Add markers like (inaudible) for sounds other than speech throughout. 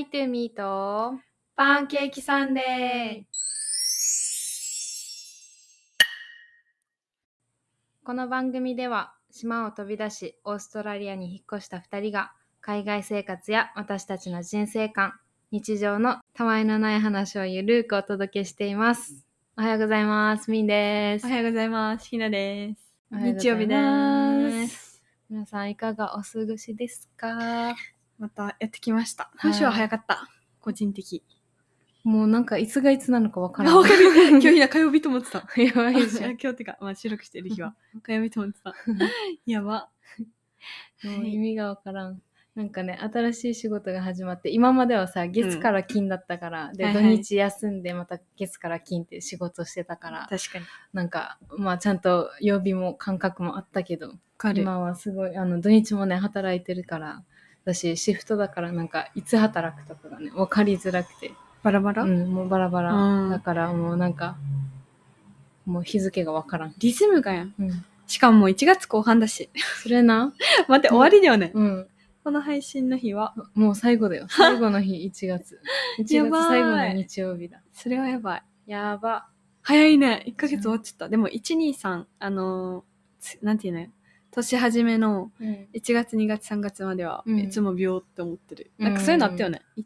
Hi to me とパンケーキサンデーこの番組では島を飛び出しオーストラリアに引っ越した2人が海外生活や私たちの人生観日常のたわいのない話をゆるくお届けしていますおはようございますみんですおはようございます。ひなです。日曜日です。皆さんいかがお過ごしですか？またやってきました。今週は早かった。個人的。もうなんかいつがいつなのかわからんあ、わかる。今日ひな火曜日と思ってた。(laughs) やばいじゃん今日ってか、まあ収録してる日は火曜日と思ってた。(laughs) やば。もう意味がわからん。なんかね、新しい仕事が始まって、今まではさ、月から金だったから、で、はいはい土日休んでまた月から金って仕事してたから、確かに。なんか、まあちゃんと曜日も感覚もあったけど。今はすごい、あの、土日もね、働いてるから、私、シフトだからなんか、いつ働くとかがね、分かりづらくて、バラバラ、うん、もうバラバラ。うんだからもうなんか、もう日付がわからん。リズムがやん。うん。しかももう1月後半だし。それな、(laughs) 待って、終わりだよね。うん。この配信の日は。もう最後だよ。(laughs) 最後の日、1月。1やばい月最後の日曜日だ。それはやばい。やば。早いね。1ヶ月終わっちゃった。でも、1、2、3、あのーつなんていうの年始めのうん、1月、2月、3月までは、うんいつも秒って思ってる。なんかそういうのあったよね。い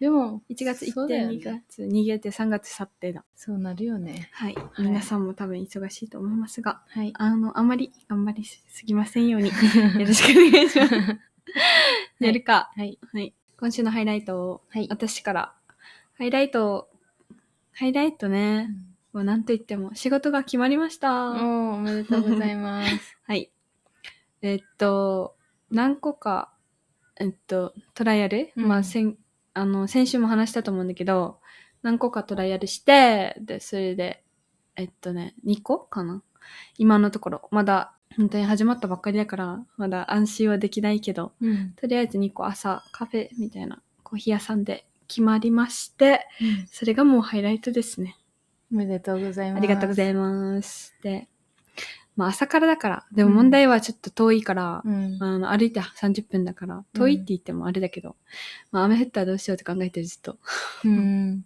でも、1月行って、そうだよね2月逃げて、3月去ってだ。そうなるよね。はい。はい皆さんも多分忙しいと思いますが、はい。あの、あまり頑張りすぎませんように、(laughs) よろしくお願いします。(laughs) やるか。はい。はい。今週のハイライトを、はい。私から。ハイライト、ハイライトね。もうなんと言っても、仕事が決まりました。おーおめでとうございます。(laughs) はい。えっと、何個か、えっと、トライアル、うんまあ、先、あの、先週も話したと思うんだけど、何個かトライアルして、で、それで、えっとね、2個かな？今のところ、まだ、本当に始まったばっかりだから、まだ安心はできないけど、うん。とりあえず2個朝、カフェみたいなコーヒー屋さんで決まりまして、それがもうハイライトですね。おめでとうございます。ありがとうございいます。で、まあ朝からだから、でも問題はちょっと遠いから、うん。あの歩いて30分だから、遠いって言ってもあれだけど、まあ雨降ったらどうしようって考えてるずっと。うん。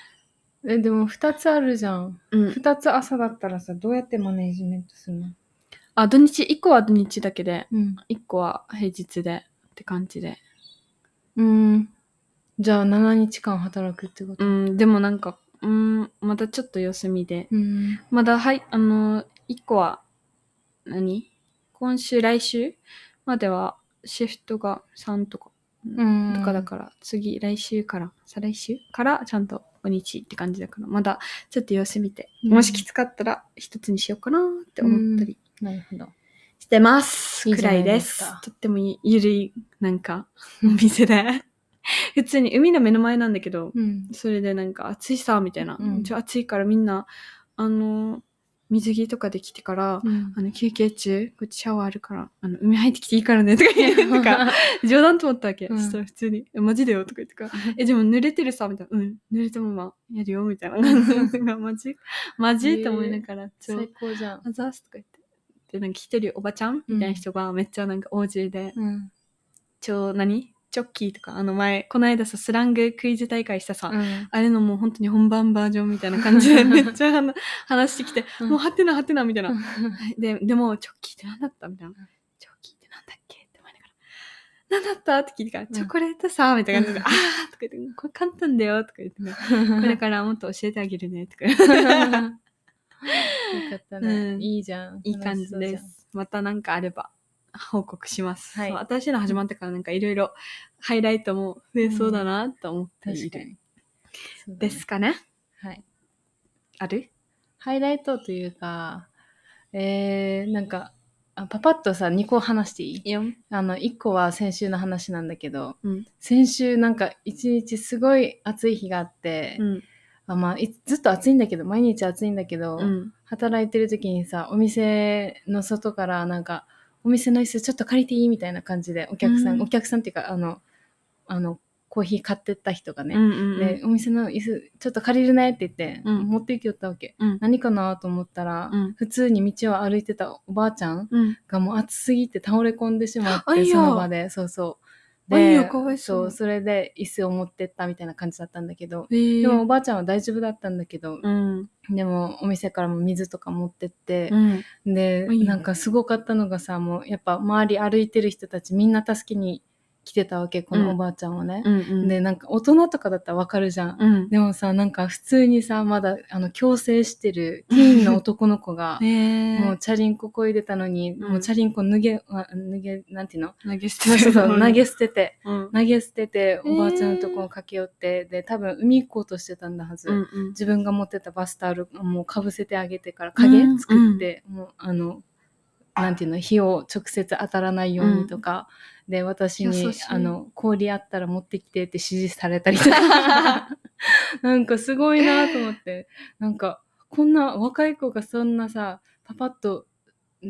(laughs) え、でも2つあるじゃん。うん。2つ朝だったらさ、どうやってマネージメントするの？あ、土日、1個は土日だけで、うん。1個は平日でって感じで。うん。じゃあ7日間働くってこと？うん、でもなんか、うん、またちょっと様子見で。うん。まだ、はい、あの、1個は何、今週、来週まではシフトが3とかうん。とかだから、次、来週から、再来週からちゃんと土日って感じだから、まだちょっと様子見て、うんもしきつかったら一つにしようかなって思ったりなるほど。してます。くいいじゃないらいでです。とってもゆるい、なんか、お店で。(laughs) 普通に海の目の前なんだけど、うん。それでなんか暑いさ、みたいな。うん暑いからみんな、あの、水着とかで来てから、うん。あの、休憩中、こっちシャワーあるから、あの、海入ってきていいからね、とか言って、なんか、(laughs) 冗談と思ったわけ。うん。そしたら普通に、え、マジだよ？とか言ってか。ら、え、でも濡れてるさ、みたいな。うん、濡れたままやるよ、みたいな。感じ。(laughs) マジ？マジ？って思いながら、最、高じゃん。あざーすとか言って。で、なんか一人おばちゃん？みたいな人がめっちゃなんか OG で、うん。ちょ、何？チョッキーとか、あの前、この間さ、スラングクイズ大会したさ、うん。あれのもう本当に本番バージョンみたいな感じで (laughs) めっちゃ話話してきて、うんもうはてなはてなみたいな。はいで、でも、チョッキーって何だったみたいな。チョッキーってなんだっけって思いながら。何だったって聞いてから、んチョコレートさ、みたいな感じで、あーとか言って、これ簡単だよとか言ってね、(laughs) これからもっと教えてあげるね、とか。よかったね。うんいいじゃん。いい感じです。またなんかあれば、報告します。はい新しいの始まってからなんかいろいろハイライトも増えそうだなと思っている。うだねですかねはい。ある？ハイライトというか、えー、なんか、あパパッとさ、2個話していい？よ。あの、1個は先週の話なんだけど、うん。先週なんか一日すごい暑い日があって、うん。あまあ、いずっと暑いんだけど、毎日暑いんだけど、うん。働いてる時にさ、お店の外からなんか、お店の椅子ちょっと借りていい？みたいな感じで、お客さん、うん。お客さんっていうか、あの、あの、コーヒー買ってった人がね、うんうんで、お店の椅子ちょっと借りるねって言って、うん。持って行きよったわけ。うん。何かなと思ったら、うん。普通に道を歩いてたおばあちゃんうん。がもう暑すぎて倒れ込んでしまって、その場で、そうそう。あいいよかわいそう。それで椅子を持ってったみたいな感じだったんだけど、えー、でもおばあちゃんは大丈夫だったんだけど、うん。でもお店からも水とか持ってって。う、ん。でなんかすごかったのがさもうやっぱ周り歩いてる人たちみんな助けに来てたわけこのおばあちゃんをね。うんうん。でなんか大人とかだったらわかるじゃん。うん。でもさなんか普通にさまだあの矯正してる (laughs) ティーンの男の子が (laughs) えー、もうチャリンコこいでたのに、うんもうチャリンコ脱げあ脱げなんていうの？投げ捨そうそうそう投げ捨ててうん。投げ捨ててえーおばあちゃんのとこを駆け寄って、で多分海行こうとしてたんだはず。うんうん。自分が持ってたバスタオルもうかぶせてあげてから影うん作って、もうあのなんていうの？火を直接当たらないようにとか、で私にあの氷あったら持ってきてって指示されたりとか。(laughs) なんかすごいなと思って。なんかこんな若い子がそんなさパパッと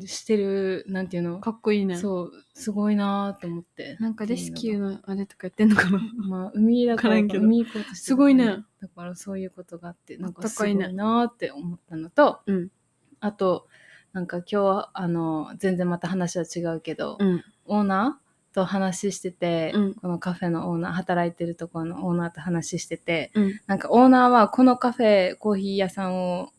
してるなんていうの？かっこいいね。そうすごいなと思って。なんかレスキューのあれとかやってんのかな？まあ、海だから海行こうとしてすごいね。だからそういうことがあってなんあかすごいなって思ったのと、うん。あとなんか今日はあの全然また話は違うけど、うん。オーナーと話してて、うんこのカフェのオーナー働いてるところのオーナーと話しててうん。なんかオーナーはこのカフェコーヒー屋さんを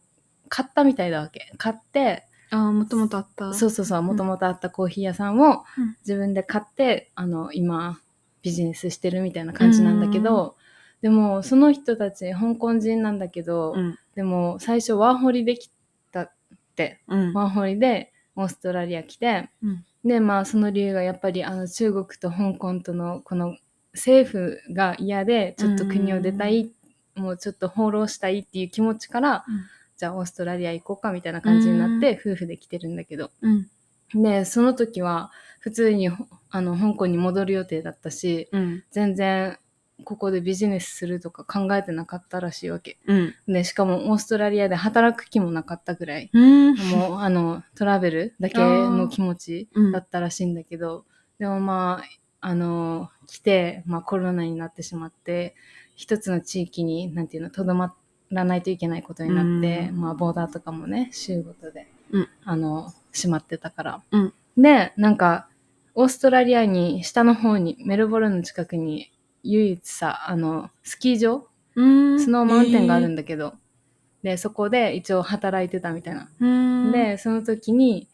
買ったみたいだわけ買ってああ、もともとあった。そうそうそうもともとあったコーヒー屋さんをうん自分で買ってあの今ビジネスしてるみたいな感じなんだけど、でもその人たち香港人なんだけど、うん。でも最初ワーホリできたってうん。ワーホリでオーストラリア来てうん。でまあその理由がやっぱりあの中国と香港とのこの政府が嫌でちょっと国を出たい、もうちょっと放浪したいっていう気持ちから、うんじゃあオーストラリア行こうかみたいな感じになって、夫婦で来てるんだけどうん。でその時は普通にほあの香港に戻る予定だったしうん。全然ここでビジネスするとか考えてなかったらしいわけ。うん。でしかもオーストラリアで働く気もなかったぐらい。うん。もうあのトラベルだけの気持ちうん。だったらしいんだけど、でもまああの来て、まあ、コロナになってしまって一つの地域になんていうのとどまらないといけないことになって、うん。まあ、ボーダーとかもね州ごとで、うん。あの閉まってたから、うん。でなんかオーストラリアに下の方にメルボルンの近くに唯一さあのスキー場？うん。スノーマウンテンがあるんだ。だけど、でそこで一応働いてたみたいなうん。で、その時に、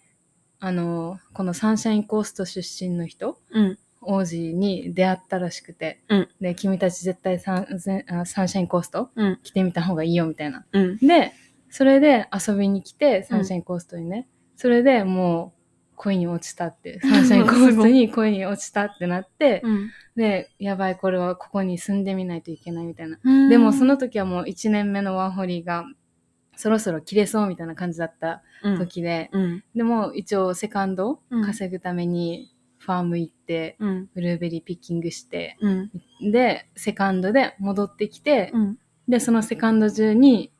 あの、このサンシャインコースト出身の人、うん。王子に出会ったらしくて、うんで、君たち絶対サンサンシャインコースト？うん。来てみた方がいいよみたいな。うん。で、それで遊びに来て、サンシャインコーストにね、それでもう恋に落ちたって、サンシャインコーストに恋に落ちたってなって、うん。で、やばい、これはここに住んでみないといけないみたいな。うんでもその時はもう1年目のワーホリがそろそろ切れそうみたいな感じだった時で、うん。でも一応セカンドうん稼ぐためにファーム行って、うん。ブルーベリーピッキングして、うん。で、セカンドで戻ってきて、うん。で、そのセカンド中に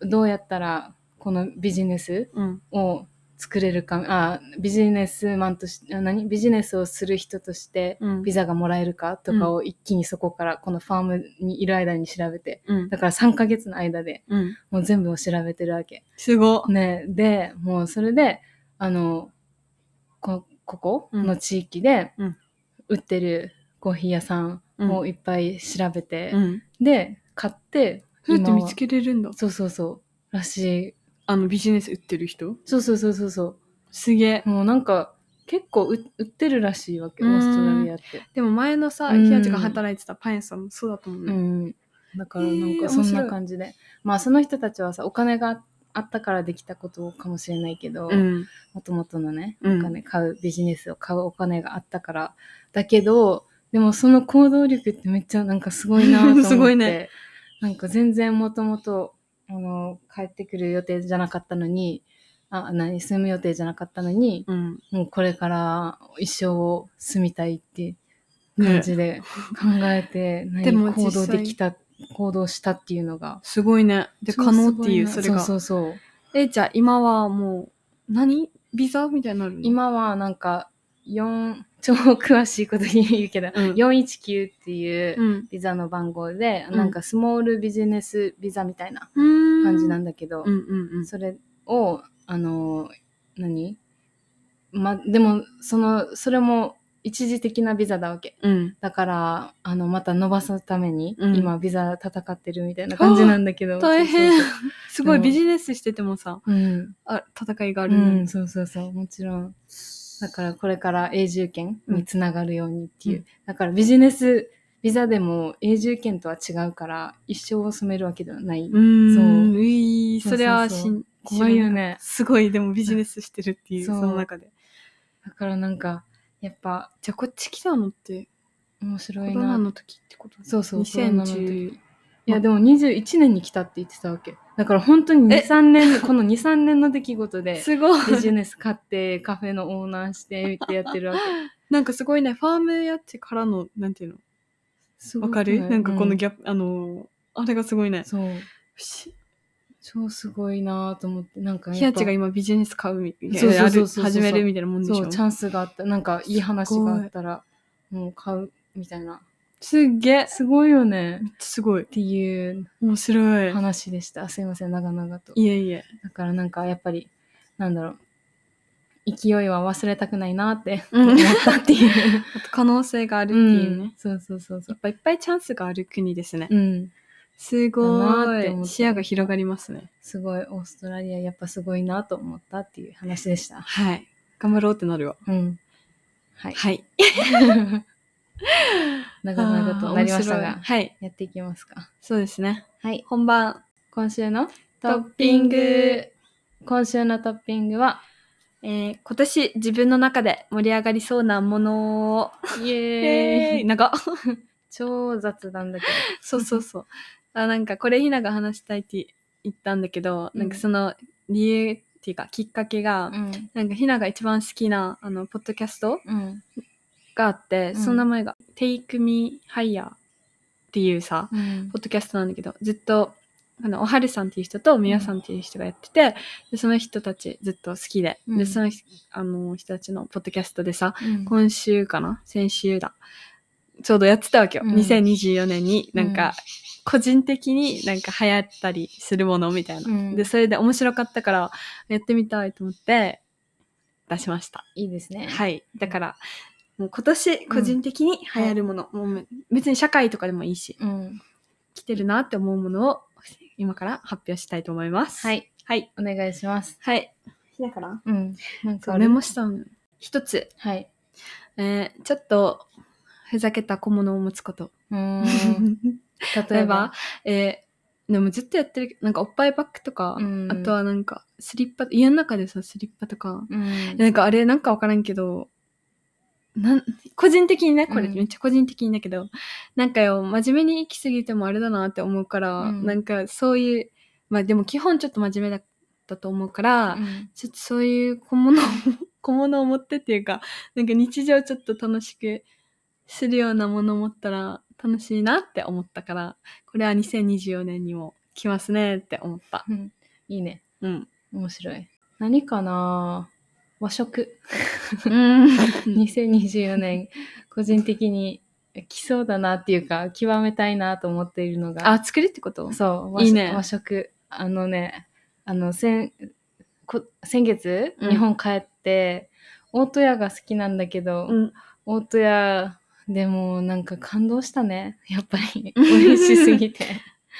どうやったらこのビジネスうん。を作れるか、あ、ビジネスマンとして、あ何？ビジネスをする人としてうん。ビザがもらえるかとかを一気にそこからこのファームにいる間に調べて、うん。だから3ヶ月の間でうん。もう全部を調べてるわけ。すご。ね、で、もうそれで、あの、こ、ここの地域でうん売ってるコーヒー屋さんをいっぱい調べて、うん。で、買って、はそうやって見つけれるんだ。そうそうそう、らしい。あの、ビジネス売ってる人？そうそうそうそうそすげえう。。もうなんか、結構売売ってるらしいわけ、オうんーストラリアって。でも前のさ、うんひやちが働いてたパン屋さんもそうだと思ううね。ん。だからなんかそんない感じで。まあその人たちはさ、お金があったからできたことかもしれないけど、うん。もともとのね、うんお金買う、ビジネスを買うお金があったから。だけど、でもその行動力ってめっちゃなんかすごいなと思って。(laughs) すごいね。なんか全然もともと、あの、帰ってくる予定じゃなかったのに、あ、何、住む予定じゃなかったのに、うん。もうこれから一生を住みたいって感じで考えて、(laughs) 何でも行動できた、行動したっていうのが。すごいね。で、可能っていう、それが。そうそうそう。え、じゃあ今はもう、何？ビザみたいになるの？今はなんか、4、超詳しいこと言うけど、うん419っていううん。ビザの番号で、うんなんかスモールビジネスビザみたいなうん。感じなんだけど、うんうんうん。それを、あの、何？ま、でも、その、それも一時的なビザだわけ。うん。だから、あの、また伸ばすために、うん今、ビザ戦ってるみたいな感じなんだけど。大変そうそうすごいビジネスしててもさ。あ戦いがあうるのにん、そうそうそう、もちろん。だから、これから永住権につながるようにっていう。うんだから、ビジネス、ビザでも永住権とは違うから、一生住めるわけではない。うーん。そうういそれはしん怖いよね。すごい、でもビジネスしてるっていう、その中で。だからなんか、やっぱ、じゃあこっち来たのって、面コ白いな。ロナの時ってことそうそう、コロナの時2010。いや、でも21年に来たって言ってたわけ。だから本当に2、え3年、(laughs) この2、3年の出来事で、すごい。ビジネス買って、カフェのオーナーして、ってやってるわけ。(laughs) なんかすごいね、ファームやってからの、なんていうの？わかる？いなんかこのうギャップ、あのー、あれがすごいね。そう。し超すごいなと思って、なんかやっぱヒヤチが今ビジネス買うみたいな。始めるみたいなもんでしょ？そう、チャンスがあった。なんか、いい話があったら、もう買う、みたいな。すっげえ。すごいよね。めっちゃすごいっ。ていう面白い。話でした。すいません、長々と。いえいえ。だからなんか、やっぱり、なんだろう。勢いは忘れたくないなってうん思ったっていう。あと可能性があるってういうね。ん、そうそうそうそう。やっぱいっぱいチャンスがある国ですね。うん。すごい。視野が広がりますね。すごい、オーストラリアやっぱすごいなと思ったっていう話でした。はい。頑張ろうってなるわ。うん。はい。はい。(laughs) (laughs) 長々となりましたが、はい。やっていきますか。そうですね。はい。本番。今週のトトッッピンググ。今週のトッピングは、えー、今年自分の中で盛り上がりそうなものを。イえエーイ長っ (laughs) 超雑談だけそうそうそう。あ、なんかこれひなが話したいって言ったんだけど、うんなんかその理由っていうかきっかけが、ど。うん。なんかひなが一番好きなあのポッドキャストうん。があって、うんその名前が Take Me Higher っていうさ、うんポッドキャストなんだけど、ずっとあのおはるさんっていう人とみやさんっていう人がやってて、でその人たちずっと好きで、うんでそのあの人たちのポッドキャストでさ、うん今週かな？先週だ。ちょうどやってたわけよ。うん2024年になんか、個人的になんか流行ったりするものみたいな。うんで、それで面白かったからやってみたいと思って出しました。いいですね。はい。だから、もう今年個人的に流行るもの、もう別に社会とかでもいいし、うん。来てるなって思うものを今から発表したいと思います。は。い。はい。お願いします。はい。だから？うん。なんかある？メモしたの。一つ。はい。えー、ちょっと、ふざけた小物を持つこと。うーん。(laughs) 例えば、えー、でもずっとやってるなんかおっぱいバッグとか、うんあとはなんかスリッパ、家の中でさ、スリッパとか、うん。なんかあれなんかわからんけど、なん、個人的にね、これうんめっちゃ個人的にだけど、なんかよ、真面目に行き過ぎてもあれだなって思うから、うんなんかそういう、まあでも基本ちょっと真面目だったと思うから、うんちょっとそういう小物を、(laughs) 小物を持ってっていうか、なんか日常ちょっと楽しくするようなものを持ったら楽しいなって思ったから、これは2024年にも来ますねって思った。うんいいね。うん。面白い。何かな和食。うん。2024年、個人的に来そうだなっていうか、極めたいなと思っているのが、あ、作るってこと？そう、和いいね和食。あのね、あの、先、こ先月、うん日本帰って、大戸屋が好きなんだけど、うん。大戸屋でもなんか感動したね。やっぱり、美味しすぎて。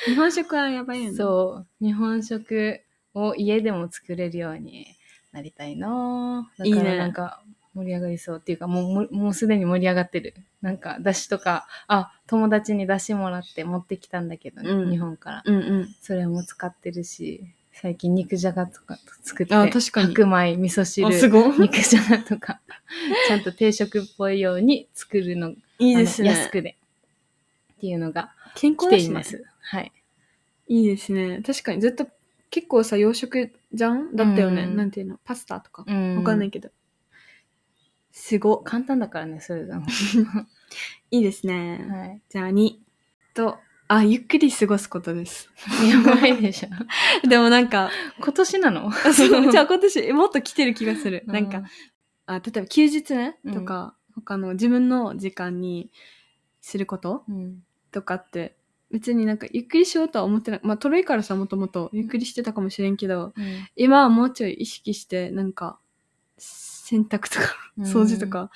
日本食はやばいよね。そう、日本食を家でも作れるようになりたいなだいいねからなんか盛り上がりそうっていうか、もうもう、すでに盛り上がってる。なんか、だしとか、あ、友達にだしもらって持ってきたんだけどね、うん日本から。うんうん。それも使ってるし、最近肉じゃがとか作って、あ確かに白米、味噌汁あ、、すごい。肉じゃがとか、ちゃんと定食っぽいように作るの、いいですね。安くで。っていうのが健来康だしね。はい。いいですね。確かにずっと結構さ、洋食じゃん？だったよね？うんなんていうの？パスタとか？うんわかんないけど。すご。簡単だからね、それが。(laughs) いいですね。はい。じゃあ2。と、あ、ゆっくり過ごすことです。やばいでしょ。(laughs) でもなんか、今年なの？そう (laughs) じゃあ今年もっと来てる気がする。なんかう、あ例えば休日ね、うんとか、他の自分の時間にすること？うん。とかって、別になんかゆっくりしようとは思ってない。まあ、トロいからさ、もともとゆっくりしてたかもしれんけど、うん。今はもうちょい意識して、なんか、洗濯とか、うん掃除とか、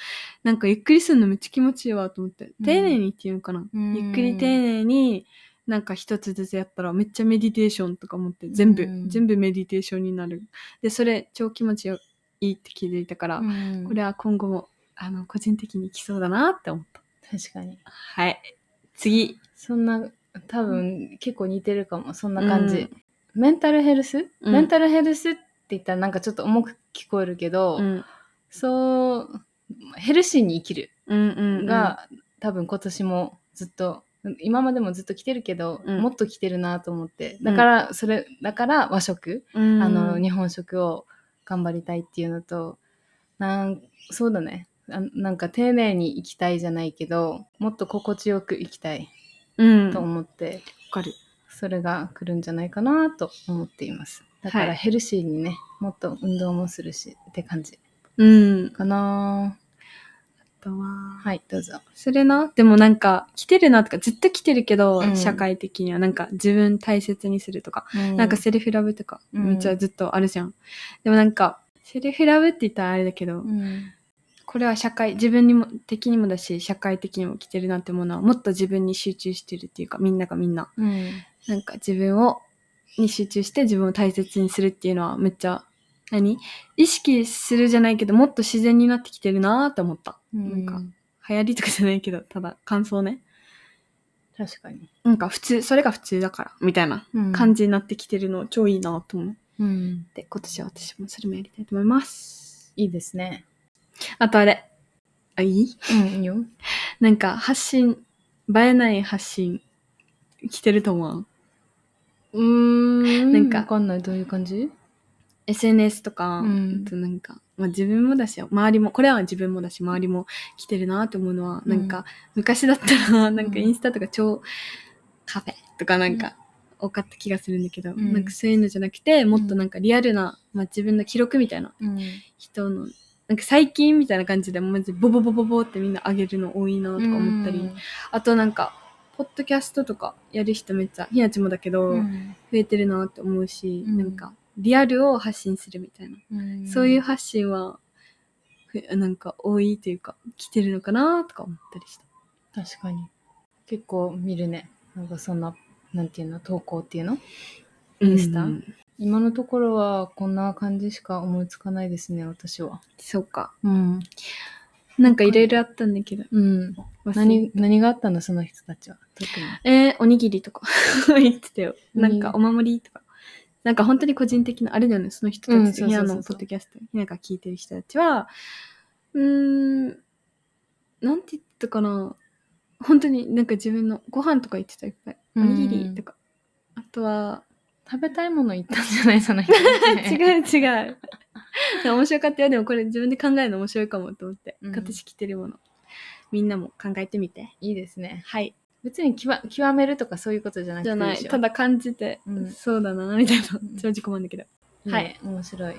なんかゆっくりするのめっちゃ気持ちいいわと思って。うん丁寧にっていうのかな。うんゆっくり丁寧に、なんか一つずつやったらめっちゃメディテーションとか思って、全部、うん全部メディテーションになる。で、それ超気持ちいいって気づいたから、うんこれは今後も、あの、個人的に来そうだなって思った。確かに。はい。次。そんな、多分結構似てるかも。そんな感じ。うんメンタルヘルス、うんメンタルヘルスって言ったらなんかちょっと重く聞こえるけど、うん。そう、ヘルシーに生きるうんうん、うん。が、多分今年もずっと、今までもずっと来てるけど、うんもっと来てるなと思って。だから、それ、だから和食、うん、あの、日本食を頑張りたいっていうのと、なん、そうだね。あなんか丁寧に生きたいじゃないけど、もっと心地よく生きたいうん。わと思って、かる。それが来るんじゃないかなと思っています。だかはいらヘルシーにね、もっと運動もするしって感じうん。かな。あとは、はい、どうぞ。それな、でもなんか、来てるなとか、ずっと来てるけど、うん社会的には、なんか、自分大切にするとか、なんかセルフラブとか、うんめっちゃずっとあるじゃん。でもなんか、セルフラブって言ったらあれだけど、うん、これは社会、自分にも、的にもだし、社会的にも来てるなってものは、もっと自分に集中してるっていうか、みんながみんな、うん、なんか自分を、に集中して自分を大切にするっていうのは、めっちゃ、何？意識するじゃないけど、もっと自然になってきてるなーって思った。なんか、流行りとかじゃないけど、ただ感想ね。確かに。なんか普通、それが普通だから、みたいな感じになってきてるの超いいなと思っうん。て、今年は私もそれもやりたいと思います。いいですね。あとあれ。あ、いい？うん、いいよ。なんか発信、映えない発信、来てると思う？うーん。なんかわかんない。どういう感じ？SNS とか、うんあとなんか、まあ、自分もだし、周りも、これは自分もだし、周りも来てるなって思うのは、なんか、昔だったら、なんかインスタとか超カフェとかなんか、多かった気がするんだけど、うんなんかそういうのじゃなくて、もっとなんかリアルな、まあ、自分の記録みたいなうん。人の、なんか最近みたいな感じで、マジボボボボボってみんな上げるの多いなとか思ったり、あとなんか、ポッドキャストとかやる人めっちゃ、ひなちもだけど、うん、増えてるなって思うし、うんなんか、リアルを発信するみたいな。うんそういう発信は、ふなんか多いというか、来てるのかなとか思ったりした。確かに。結構見るね。なんかそんな、なんていうの、投稿っていうの？インスタ？うん今のところはこんな感じしか思いつかないですね、私は。そうか。うん。なんかいろいろあったんだけど。うん。何、何があったの、その人たちは？特に。えー、おにぎりとか (laughs) 言ってたよ。うんなんかお守りとか。なんか本当に個人的な、あれだよね、その人うんたち、そうそうそうそうのポッドキャスト、ひなが聞いてる人たちは、うーん、なんて言ったかな。本当になんか自分のご飯とか言ってたいっぱい。おにぎりとか。あとは、食べたいもの言ったんじゃない？その人。(laughs) 違う違う。面白かったよ。でもこれ自分で考えるの面白いかもと思って。うん形着てるもの。みんなも考えてみて。いいですね。はい。別に極極めるとかそういうことじゃなくてじゃない。ただ感じて、うんそうだな、みたいなうん。超自己満だけど。はい、面白い。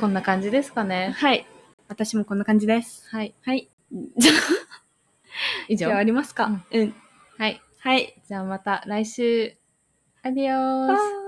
こんな感じですかね。はい。私もこんな感じです。はい。はい。じゃあ、(laughs) 以上。ありますか？うん。はい。はい。じゃあまた来週。Adios. Bye.